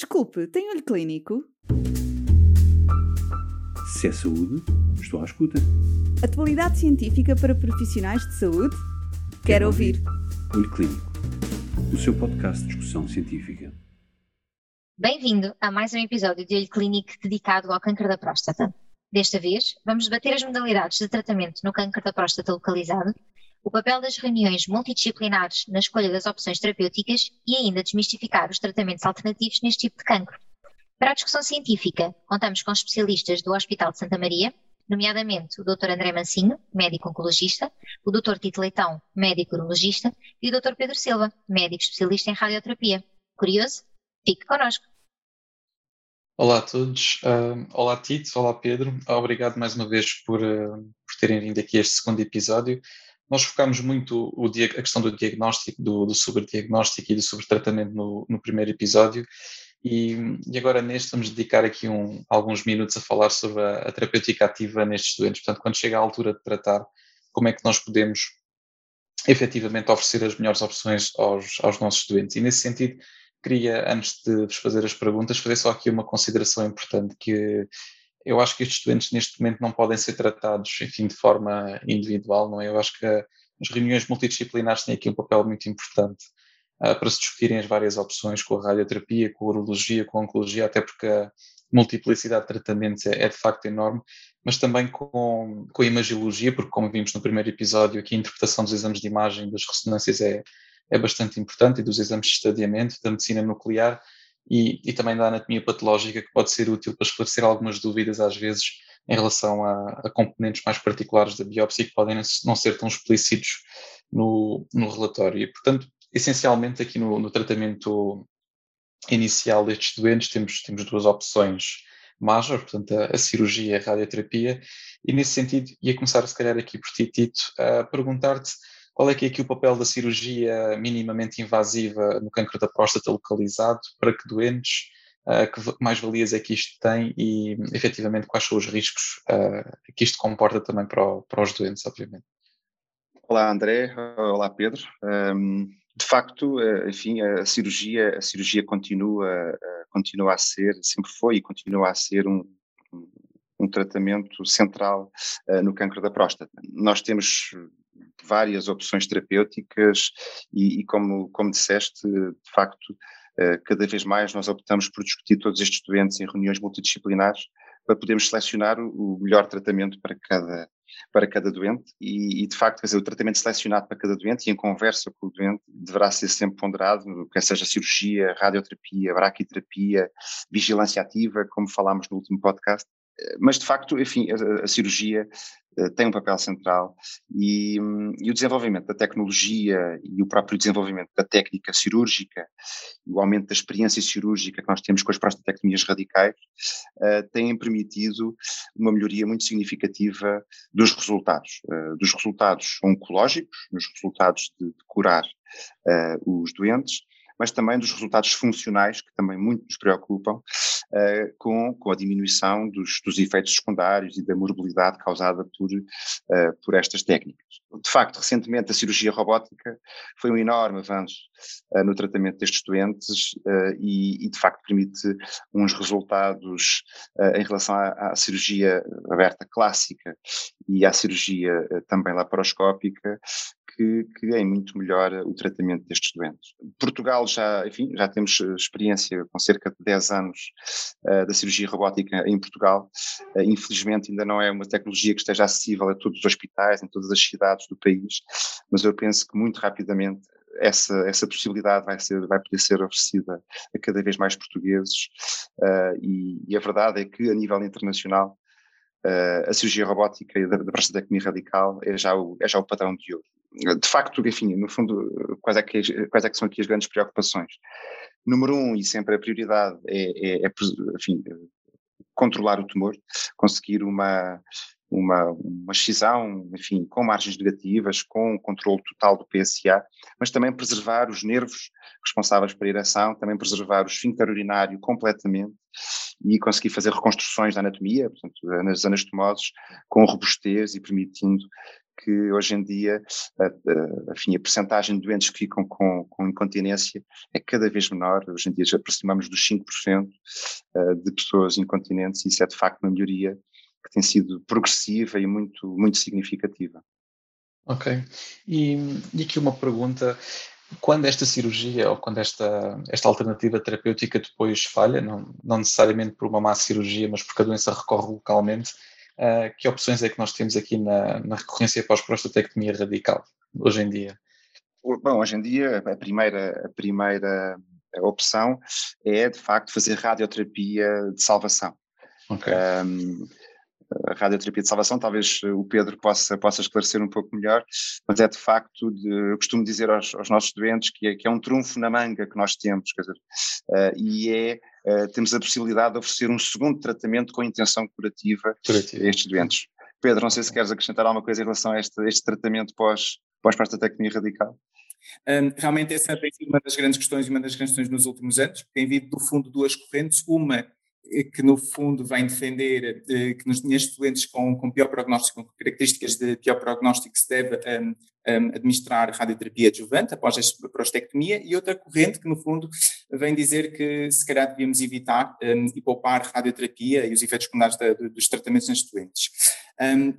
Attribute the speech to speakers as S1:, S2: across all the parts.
S1: Desculpe, tem olho clínico?
S2: Se é saúde, estou à escuta.
S1: Atualidade científica para profissionais de saúde? Quero, Quero ouvir.
S2: Olho Clínico, o seu podcast de discussão científica.
S3: Bem-vindo a mais um episódio de Olho Clínico dedicado ao câncer da próstata. Desta vez, vamos debater as modalidades de tratamento no câncer da próstata localizado, o papel das reuniões multidisciplinares na escolha das opções terapêuticas e ainda desmistificar os tratamentos alternativos neste tipo de cancro. Para a discussão científica, contamos com especialistas do Hospital de Santa Maria, nomeadamente o Dr. André Mancinho, médico oncologista, o Dr. Tito Leitão, médico urologista, e o Dr. Pedro Silva, médico especialista em radioterapia. Curioso? Fique connosco.
S4: Olá a todos, uh, olá Tito, olá Pedro, obrigado mais uma vez por, uh, por terem vindo aqui a este segundo episódio nós focámos muito o, a questão do diagnóstico, do, do sobrediagnóstico e do sobretratamento no, no primeiro episódio, e, e, agora neste vamos dedicar aqui um, alguns minutos a falar sobre a, a, terapêutica ativa nestes doentes. Portanto, quando chega a altura de tratar, como é que nós podemos efetivamente oferecer as melhores opções aos, aos nossos doentes. E nesse sentido, queria, antes de vos fazer as perguntas, fazer só aqui uma consideração importante, que eu acho que estes doentes neste momento não podem ser tratados, enfim, de forma individual, não é? Eu acho que as reuniões multidisciplinares têm aqui um papel muito importante uh, para se discutirem as várias opções com a radioterapia, com a urologia, com a oncologia, até porque a multiplicidade de tratamentos é, é de facto enorme, mas também com, com a imagiologia, porque como vimos no primeiro episódio, aqui a interpretação dos exames de imagem das ressonâncias é, é bastante importante e dos exames de estadiamento, da medicina nuclear, e, e, também da anatomia patológica, que pode ser útil para esclarecer algumas dúvidas, às vezes, em relação a, a componentes mais particulares da biópsia que podem não ser tão explícitos no, no relatório. E, portanto, essencialmente, aqui no, no tratamento inicial destes doentes, temos, temos duas opções major, portanto, a, a, cirurgia e a radioterapia, e nesse sentido, ia começar, se calhar, aqui por ti, Tito, a perguntar-te qual é que é aqui o papel da cirurgia minimamente invasiva no cancro da próstata localizado? Para que doentes? Uh, que mais-valias é que isto tem e, efetivamente, quais são os riscos uh, que isto comporta também para, o, para, os doentes, obviamente?
S5: Olá, André. Olá, Pedro. Um, de facto, eh, enfim, a cirurgia, a cirurgia continua, continua a ser, sempre foi e continua a ser um, um tratamento central no cancro da próstata. Nós temos várias opções terapêuticas e, e como, como disseste, de facto, eh, cada vez mais nós optamos por discutir todos estes doentes em reuniões multidisciplinares para podermos selecionar o melhor tratamento para cada, para cada doente e, e, de facto, quer dizer, o tratamento selecionado para cada doente e em conversa com o doente deverá ser sempre ponderado, quer seja cirurgia, radioterapia, braquiterapia, vigilância ativa, como falámos no último podcast, mas de facto, enfim, a, a cirurgia tem um papel central e, um, e, o desenvolvimento da tecnologia e o próprio desenvolvimento da técnica cirúrgica o aumento da experiência cirúrgica que nós temos com as prostatectomias radicais uh, têm permitido uma melhoria muito significativa dos resultados, uh, dos resultados oncológicos, nos resultados de, de curar os doentes, mas também dos resultados funcionais, que também muito nos preocupam, uh, com, com a diminuição dos, dos efeitos secundários e da morbilidade causada por, uh, por estas técnicas. De facto, recentemente a cirurgia robótica foi um enorme avanço uh, no tratamento destes doentes e, e, de facto, permite uns resultados em relação à, à, cirurgia aberta clássica e à cirurgia também laparoscópica que, que é muito melhor o tratamento destes doentes. Portugal já, enfim, já temos eh, experiência com cerca de 10 anos uh, da cirurgia robótica em Portugal. Uh, infelizmente ainda não é uma tecnologia que esteja acessível a todos os hospitais, em todas as cidades do país, mas eu penso que muito rapidamente essa, essa possibilidade vai, ser, vai poder ser oferecida a cada vez mais portugueses uh, e, e, a verdade é que a nível internacional uh, a cirurgia robótica da, da prostatectomia radical é já, o, é já o padrão de ouro de facto, enfim, no fundo, quais é, que, quais é que são aqui as grandes preocupações? Número um, e sempre a prioridade, é, é, é enfim, controlar o tumor, conseguir uma, uma, uma excisão, enfim, com margens negativas, com controle total do PSA, mas também preservar os nervos responsáveis pela ereção, também preservar o esfíncter urinário completamente e conseguir fazer reconstruções da anatomia, portanto, nas anastomoses, com robustez e permitindo que hoje em dia a, enfim, a percentagem de doentes que ficam com, com incontinência é cada vez menor. Hoje em dia já aproximamos dos 5% de pessoas incontinentes e isso é de facto uma melhoria que tem sido progressiva e muito, muito significativa.
S4: Ok. E, e aqui uma pergunta quando esta cirurgia ou quando esta, esta alternativa terapêutica depois falha, não, não necessariamente por uma má cirurgia, mas porque a doença recorre localmente, uh, que opções é que nós temos aqui na, na recorrência pós-prostatectomia radical, hoje em dia?
S5: Bom, hoje em dia a primeira, a primeira opção é de facto fazer radioterapia de salvação.
S4: Okay. Um,
S5: a radioterapia de salvação, talvez o Pedro possa, possa esclarecer um pouco melhor, mas é de facto, de, eu costumo dizer aos, aos nossos doentes que é, que é, um trunfo na manga que nós temos, quer dizer, uh, e é, uh, temos a possibilidade de oferecer um segundo tratamento com intenção curativa, curativa. a estes doentes. Pedro, não sei se queres acrescentar alguma coisa em relação a este, este tratamento pós, pós-prostatectomia radical.
S6: Um, realmente essa tem sido uma das grandes questões e uma das grandes questões nos últimos anos. Tem havido, do fundo, duas correntes. Uma que no fundo vem defender eh, que nos, nestes doentes com, com pior prognóstico, com características de pior prognóstico, se deve um, um, administrar radioterapia adjuvante após a prostectomia, e outra corrente que no fundo vem dizer que se calhar devíamos evitar um, e poupar radioterapia e os efeitos secundários da, dos tratamentos nestes doentes.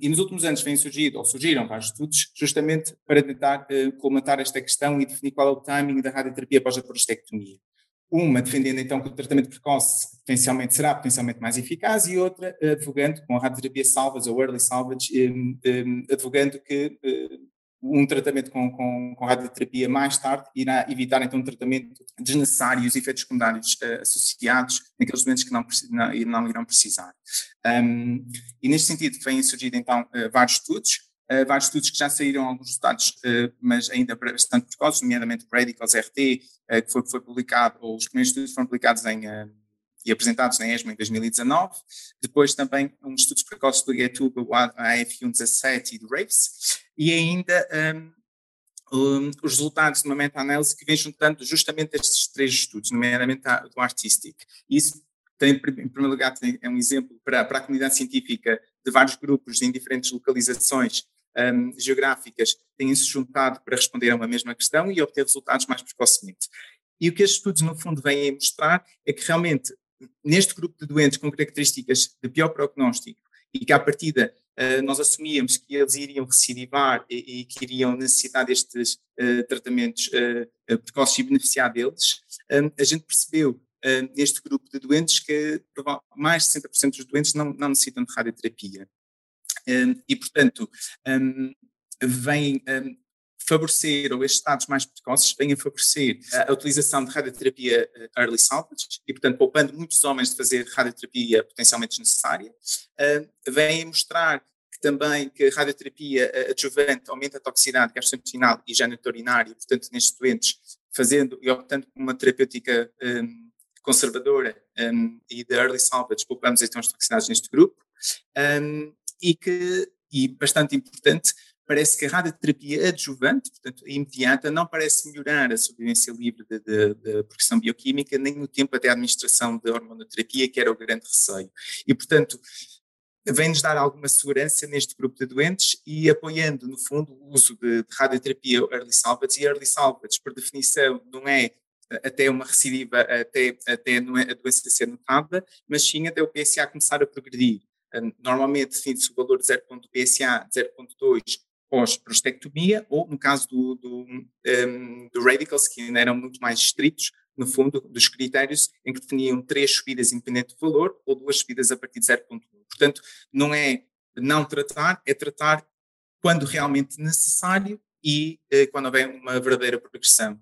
S6: e nos últimos anos vem surgido, ou surgiram vários estudos, justamente para tentar uh, colmatar esta questão e definir qual é o timing da radioterapia após a prostectomia. Uma defendendo então que o tratamento precoce potencialmente será potencialmente mais eficaz e outra advogando com a radioterapia salvage ou early salvage, um, um, advogando que um, um tratamento com, com, com, radioterapia mais tarde irá evitar então um tratamento desnecessário e os efeitos secundários uh, associados naqueles doentes que não, não, não irão precisar. Um, e neste sentido vêm surgindo então vários estudos, Uh, vários estudos que já saíram alguns resultados, uh, mas ainda bastante precoces, nomeadamente o Radicals RT, uh, que foi, foi publicado, ou os primeiros estudos foram publicados em, e apresentados na ESMA em 2019. Depois também uns estudos precoces do GETUB, o AF117 e do RAPES. E ainda um, um, os resultados de uma meta-análise que vem juntando justamente estes três estudos, nomeadamente a, do Artistic. Isso tem, em primeiro lugar, tem, é um exemplo para, para a comunidade científica de vários grupos em diferentes localizações um, geográficas têm-se juntado para responder a uma mesma questão e obter resultados mais precocemente. E o que estes estudos, no fundo, vêm mostrar é que realmente, neste grupo de doentes com características de pior prognóstico e que, à partida, uh, nós assumíamos que eles iriam recidivar e, e que iriam necessitar destes uh, tratamentos uh, precoces e beneficiar deles, um, a gente percebeu neste grupo de doentes que mais de 60% dos doentes não, não necessitam de radioterapia. Hum, e, portanto, um, vem um, favorecer, ou estes estados mais precoces, vêm a favorecer a, utilização de radioterapia eh, early salvage, e, portanto, poupando muitos homens de fazer radioterapia potencialmente desnecessária, a mostrar também que a radioterapia eh, adjuvante aumenta a toxicidade gastrointestinal e geniturinária, portanto, nestes doentes, fazendo e optando por uma terapêutica um, conservadora um, e de early salvage, poupamos então as toxicidades neste grupo. Um, e que, e bastante importante, parece que a radioterapia adjuvante, portanto imediata, não parece melhorar a sobrevivência livre da progressão bioquímica, nem o tempo até a administração da hormonoterapia, que era o grande receio. E, portanto, vem-nos dar alguma segurança neste grupo de doentes e apoiando, no fundo, o uso de, de radioterapia early salvage. E early salvage, por definição, não é até uma recidiva, até, até a doença ser notada, mas sim até o PSA começar a progredir. Normalmente define-se o valor de 0.PSA, 0.2 pós-prostectomia, ou no caso do, do, um, do Radicals, que ainda eram muito mais estritos, no fundo, dos critérios em que definiam três subidas independente do valor ou duas subidas a partir de 0.1. Portanto, não é não tratar, é tratar quando realmente necessário e eh, quando houver uma verdadeira progressão.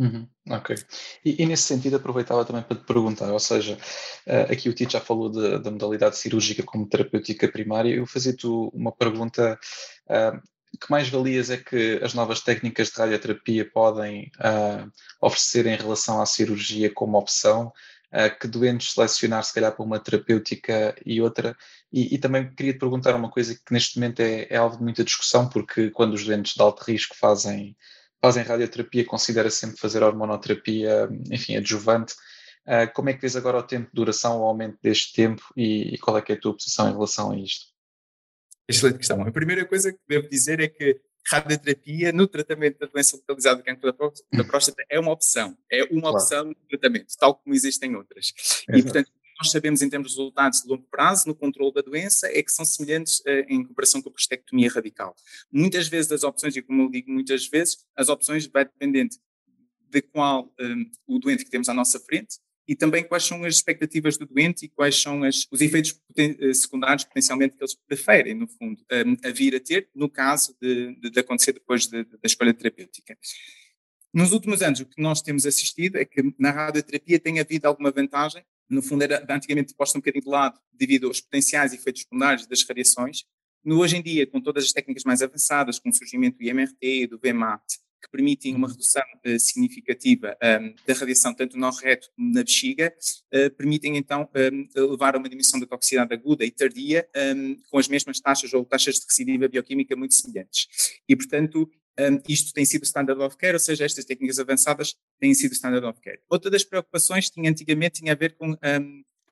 S4: Uhum, ok. E, e, nesse sentido aproveitava também para te perguntar, ou seja, uh, aqui o Tito já falou da modalidade cirúrgica como terapêutica primária, eu fazia-te uma pergunta, uh, que mais valias é que as novas técnicas de radioterapia podem uh, oferecer em relação à cirurgia como opção, que doentes selecionar se calhar para uma terapêutica e outra, e, e também queria te perguntar uma coisa que neste momento é, é alvo de muita discussão, porque quando os doentes de alto risco fazem fazem radioterapia, considera sempre fazer hormonoterapia, enfim, adjuvante. Uh, como é que vês agora o tempo de duração, o aumento deste tempo e, e, qual é é a tua posição em relação a isto?
S6: Excelente questão. A primeira coisa que devo dizer é que radioterapia no tratamento da doença localizada do cancro da próstata é uma opção, é uma claro. opção de tratamento, tal como existem outras. E, portanto, nós sabemos em termos de resultados de longo prazo no controle da doença é que são semelhantes uh, em comparação com a prostectomia radical. Muitas vezes as opções, e como eu digo muitas vezes, as opções vai dependendo de qual um, o doente que temos à nossa frente e também quais são as expectativas do doente e quais são as, os efeitos eh, secundários potencialmente que eles preferem, no fundo, um, a vir a ter, no caso de, de, de acontecer depois de, da escolha terapêutica. Nos últimos anos, o que nós temos assistido é que na radioterapia tem havido alguma vantagem, no fundo era antigamente posta um bocadinho de lado devido aos potenciais efeitos secundários das radiações. No, hoje em dia, com todas as técnicas mais avançadas, com o surgimento do IMRT, do VMAT, que permitem uma redução uh, significativa um, da radiação, tanto no reto como na bexiga, uh, permitem então um, levar a uma diminuição da toxicidade aguda e tardia um, com as mesmas taxas ou taxas de recidiva bioquímica muito semelhantes. E, portanto, isto tem sido standard of care, ou seja, estas técnicas avançadas têm sido standard of care. Outra das preocupações tinha antigamente tinha a ver com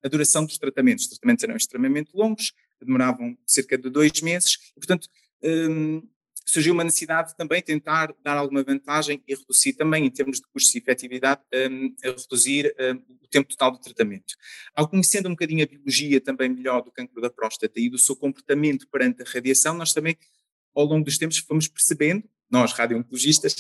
S6: a duração dos tratamentos. Os tratamentos eram extremamente longos, demoravam cerca de dois meses, e, portanto, surgiu uma necessidade de também tentar dar alguma vantagem e reduzir também, em termos de custos e efetividade, um, reduzir um, o tempo total do tratamento. Ao conhecendo um bocadinho a biologia também melhor do cancro da próstata e do seu comportamento perante a radiação, nós também, ao longo dos tempos, fomos percebendo, nós radio-oncologistas,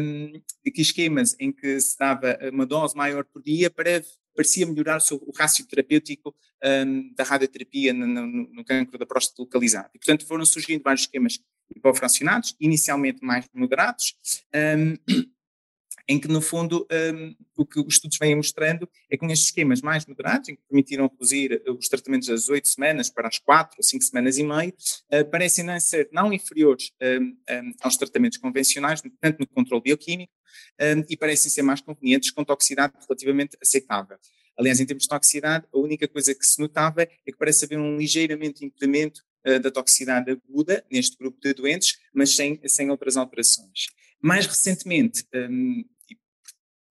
S6: um, que esquemas em que se dava uma dose maior por dia para parecia melhorar o, o rácio terapêutico um, da radioterapia no, no, no, cancro da próstata localizado. E, portanto, foram surgindo vários esquemas hipofracionados, inicialmente mais moderados, um, em que, no fundo, um, o que os estudos vêm mostrando é que nestes esquemas mais moderados, em que permitiram reduzir os tratamentos das oito semanas para as quatro ou cinco semanas e meio, uh, parecem não ser não inferiores um, um, aos tratamentos convencionais, tanto no controle bioquímico, e parecem ser mais convenientes com toxicidade relativamente aceitável. Aliás, em termos de toxicidade, a única coisa que se notava é que parece haver um ligeiramente incremento uh, da toxicidade aguda neste grupo de doentes, mas sem, sem outras alterações. Mais recentemente, um,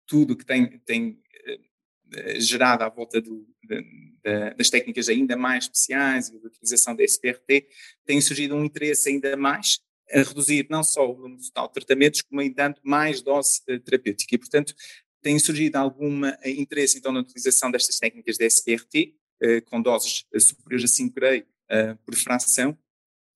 S6: tudo que tem, tem uh, gerado à volta do, de, das técnicas ainda mais especiais e da utilização da SPRT, tem surgido um interesse ainda mais a reduzir não só o número total de tratamentos, como ainda dando mais dose uh, terapêutica. E, portanto, tem surgido algum interesse então na utilização destas técnicas de SPRT, com doses superiores a 5 gray uh, por fração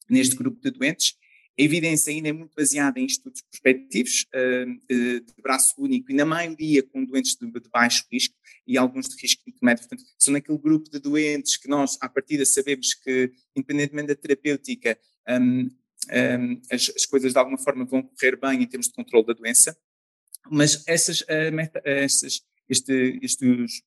S6: neste grupo de doentes. A evidência ainda é muito baseada em estudos prospectivos uh, de braço único e na maioria com doentes de, baixo risco e alguns de risco intermédio. Portanto, são naquele grupo de doentes que nós, à partida, sabemos que, independentemente da terapêutica, um, um, as, as, coisas de alguma forma vão correr bem em termos de controle da doença. Mas essas, meta, essas este, estes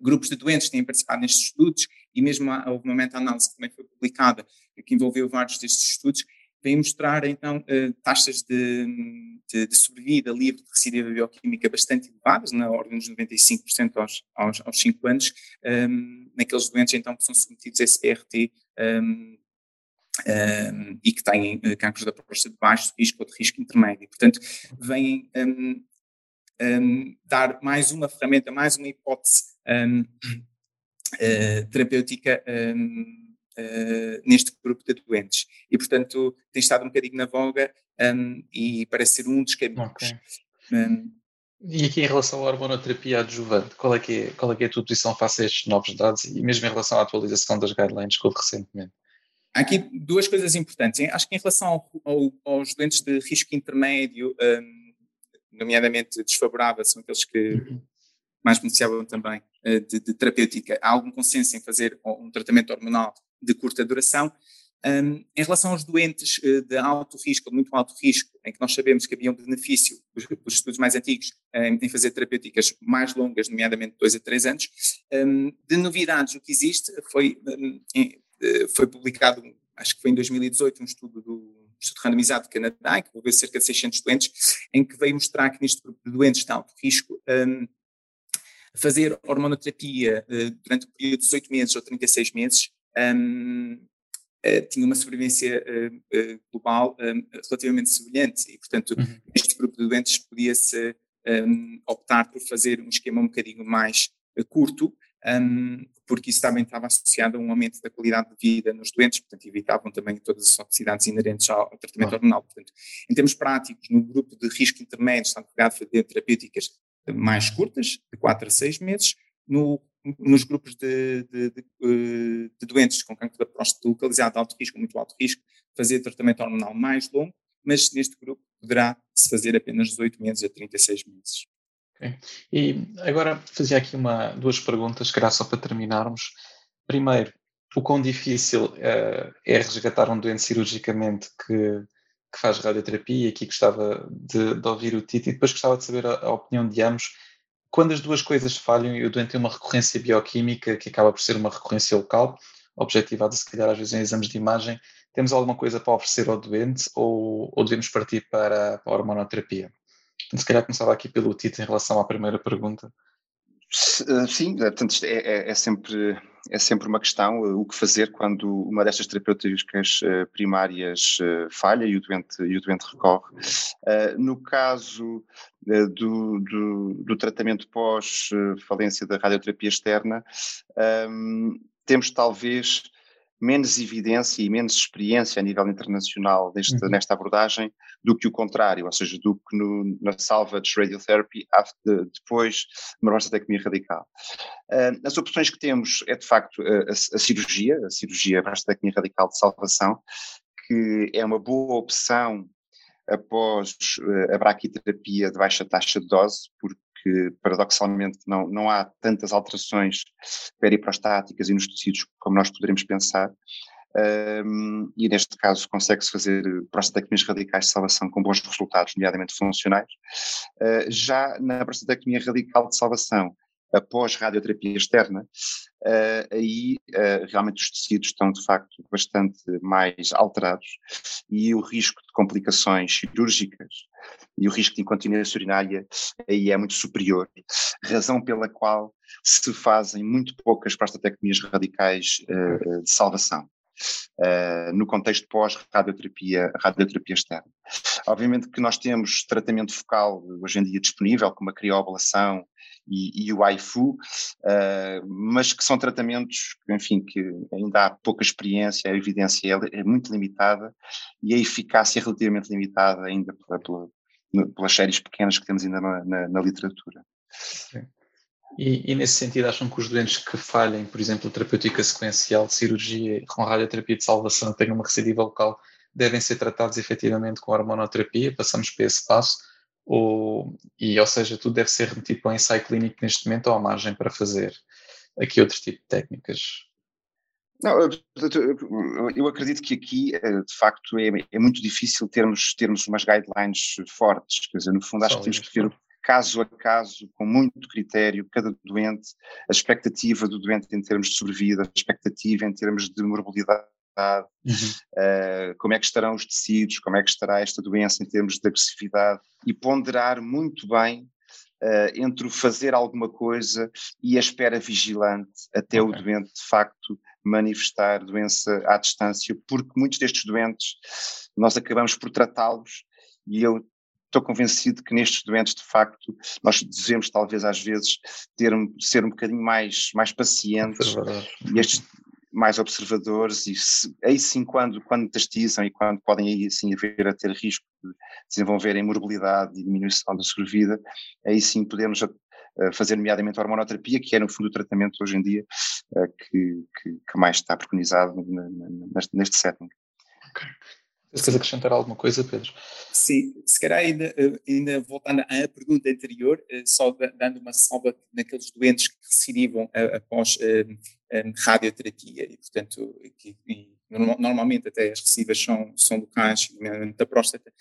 S6: grupos de doentes têm participado nestes estudos e mesmo houve uma meta-análise que também foi publicada, que envolveu vários destes estudos, vem mostrar então eh, taxas de, de, de, sobrevida livre de recidiva bioquímica bastante elevadas, na ordem dos 95% aos, aos, aos 5 anos, um, naqueles doentes então que são submetidos a SPRT um, um, e que têm uh, cancros da próstata de baixo risco ou de risco intermédio. Portanto, vêm dar mais uma ferramenta, mais uma hipótese uh, eh, terapêutica uh, eh, neste grupo de doentes. E, portanto, tem estado um bocadinho na voga um, e parece ser um dos caminhos. Okay.
S4: e aqui em relação à hormonoterapia adjuvante, qual é, que é, qual é que é a tua posição face a estes novos dados e mesmo em relação à atualização das guidelines que houve recentemente?
S6: Há aqui duas coisas importantes. Acho que em relação ao, ao, aos doentes de risco intermédio, um, nomeadamente desfavorável, são aqueles que uhum mais beneficiavam também uh, de, de, terapêutica. Há algum consenso em fazer um tratamento hormonal de curta duração. Um, em relação aos doentes uh, de alto risco, de muito alto risco, em que nós sabemos que havia um benefício, os, os estudos mais antigos, um, em fazer terapêuticas mais longas, nomeadamente 2 a 3 anos, um, de novidades, o que existe foi, em, uh, foi publicado, acho que foi em 2018, um estudo do estudo randomizado do Canadá, que envolveu cerca de 600 doentes, em que veio mostrar que neste grupo de doentes de alto risco, fazer hormonoterapia uh, durante o período de 18 meses ou 36 meses um, uh, eh, tinha uma sobrevivência uh, global um, relativamente semelhante e, portanto, uhum. este grupo de doentes podia-se um, optar por fazer um esquema um bocadinho mais curto porque isso também estava associado a um aumento da qualidade de vida nos doentes, portanto, evitavam também todas as toxicidades inerentes ao, ao tratamento ah. hormonal. Portanto, em termos práticos, no grupo de risco intermédio, estão pegados de terapêuticas mais curtas, de 4 a 6 meses, no, nos grupos de, de, de, eh, de, doentes com cancro da próstata localizado de alto risco, muito alto risco, fazer tratamento hormonal mais longo, mas neste grupo poderá-se fazer apenas 18 meses a 36 meses.
S4: Okay. E agora fazia aqui uma, duas perguntas, que era só para terminarmos. Primeiro, o quão difícil uh, é resgatar um doente cirurgicamente que, que faz radioterapia? Aqui gostava de, de, ouvir o Tito e depois gostava de saber a, a, opinião de ambos. Quando as duas coisas falham e o doente tem uma recorrência bioquímica que acaba por ser uma recorrência local, objetivada se calhar às vezes em exames de imagem, temos alguma coisa para oferecer ao doente ou, ou devemos partir para, para a hormonoterapia? Se calhar começava aqui pelo Tito em relação à primeira pergunta.
S5: Eh, sim, é, portanto, é, é, é, sempre, é sempre uma questão eh, o que fazer quando uma destas terapêuticas eh, primárias falha e o doente, e o doente recorre. No caso do, do, do tratamento pós-falência da radioterapia externa, ehm, temos talvez menos evidência e menos experiência a nível internacional neste, uhum. nesta abordagem do que o contrário, ou seja, do que no, na salvage radiotherapy after, depois de uma mastectomia radical. Uh, as opções que temos é, de facto, a, a cirurgia, a cirurgia mastectomia radical de salvação, que é uma boa opção após uh, a braquiterapia de baixa taxa de dose, porque que paradoxalmente não, não há tantas alterações periprostáticas e nos tecidos como nós poderíamos pensar. Um, e neste caso consegue-se fazer prostatectomias radicais de salvação com bons resultados, nomeadamente funcionais. Uh, já na prostatectomia radical de salvação, após radioterapia externa, uh, aí uh, realmente os tecidos estão de facto bastante mais alterados e o risco de complicações cirúrgicas e o risco de incontinência urinária aí é muito superior, razão pela qual se fazem muito poucas prostatectomias radicais uh, de salvação. Uh, no contexto pós-radioterapia radioterapia externa. Obviamente que nós temos tratamento focal hoje em dia disponível, como a crioablação e, e o AIFU, uh, mas que são tratamentos, enfim, que ainda há pouca experiência, a evidência é, é muito limitada e a eficácia é relativamente limitada ainda pela, pela, pelas séries pequenas que temos ainda na, na, na literatura.
S4: E, e, nesse sentido, acham que os doentes que falhem, por exemplo, terapêutica sequencial cirurgia com radioterapia de salvação tenham uma recidiva local, devem ser tratados efetivamente com hormonoterapia? Passamos para esse passo? Ou, e, ou seja, tudo deve ser remetido para o ensaio clínico neste momento ou à margem para fazer aqui outro tipo de técnicas?
S5: Não, eu acredito que aqui, eh, de facto, é, é, muito difícil termos, termos umas guidelines fortes, quer dizer, no fundo acho Só que temos que ver caso a caso, com muito critério, cada doente, a expectativa do doente em termos de sobrevida, a expectativa em termos de morbilidade, uhum. uh, como é que estarão os tecidos, como é que estará esta doença em termos de agressividade, e ponderar muito bem uh, entre o fazer alguma coisa e a espera vigilante até okay. o doente de facto manifestar doença à distância, porque muitos destes doentes nós acabamos por tratá-los e eu estou convencido que nestes doentes, de facto, nós devemos talvez às vezes ter, ser um bocadinho mais, mais pacientes e estes, mais observadores e se, aí sim quando, quando metastizam e quando podem aí sim haver a ter risco de desenvolverem morbilidade e diminuição da sobrevida, aí sim podemos eh, fazer nomeadamente a hormonoterapia, que é no fundo o tratamento hoje em dia eh, que, que, que mais está preconizado neste, neste setting.
S4: Okay. Queres acrescentar alguma coisa, Pedro?
S6: Sim, se calhar ainda, eh, ainda voltando à pergunta anterior, só dando uma salva naqueles doentes que recidivam após um, radioterapia e, portanto, que, e, normalmente até as recibas são, são locais, da próstata,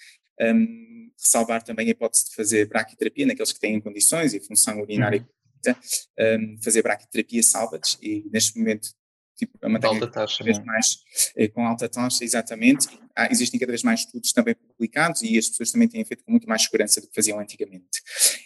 S6: um, ressalvar também a hipótese de fazer braquiterapia naqueles que têm condições e função urinária uhum. um, fazer braquiterapia salvage e neste momento tipo, matéria
S4: alta taxa,
S6: cada vez é? mais eh, com alta taxa, exatamente. Há, existem cada vez mais estudos também publicados e as pessoas também têm feito com muito mais segurança do que faziam antigamente.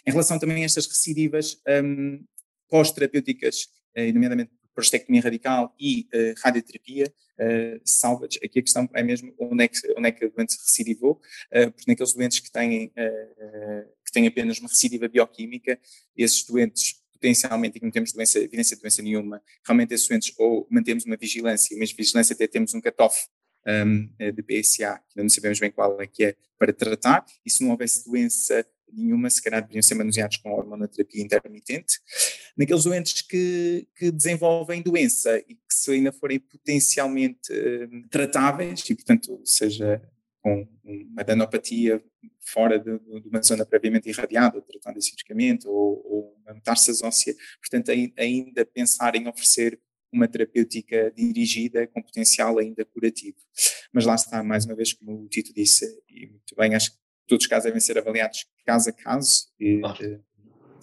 S6: Em relação também a estas recidivas um, pós-terapêuticas, eh, nomeadamente prostectomia radical e uh, radioterapia, uh, salvage, aqui a questão é mesmo onde é que, onde é que a doença recidivou, uh, porque naqueles doentes que têm, que têm apenas uma recidiva bioquímica, esses doentes potencialmente e que não temos doença, evidência de doença nenhuma, realmente esses doentes ou mantemos uma vigilância, mas vigilância até temos um cutoff um, de PSA, que ainda não sabemos bem qual é que é, para tratar, e se não houvesse doença nenhuma, se calhar deveriam ser manuseados com hormonoterapia intermitente. Naqueles doentes que, que desenvolvem doença e que se ainda forem potencialmente uh, tratáveis, e portanto seja com uma adenopatia fora de, de, uma zona previamente irradiada, tratando cirurgicamente, ou, ou uma metástase óssea, portanto ainda pensar em oferecer uma terapêutica dirigida com potencial ainda curativo. Mas lá está, mais uma vez, como o Tito disse, e muito bem, acho que todos os casos devem ser avaliados caso a caso e, claro.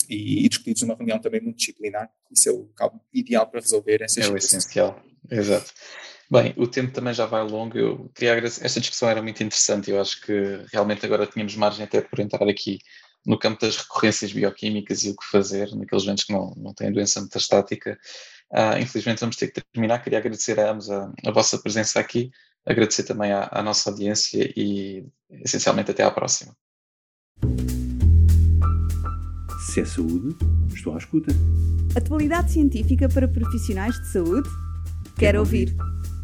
S6: e, e discutidos numa reunião também muito disciplinar. Isso é o ideal para resolver essas
S4: É o essencial, exato. Bem, o tempo também já vai longo. Eu queria agradecer. Esta discussão era muito interessante. Eu acho que realmente agora tínhamos margem até por entrar aqui no campo das recorrências bioquímicas e o que fazer naqueles doentes que não, não têm doença metastática. Uh, infelizmente vamos ter que terminar. Queria agradecer a ambos a, a vossa presença aqui, agradecer também à, à nossa audiência e essencialmente até à próxima.
S2: Se é saúde, estou à escuta.
S1: Atualidade científica para profissionais de saúde? Quero, Quero ouvir.
S2: ouvir.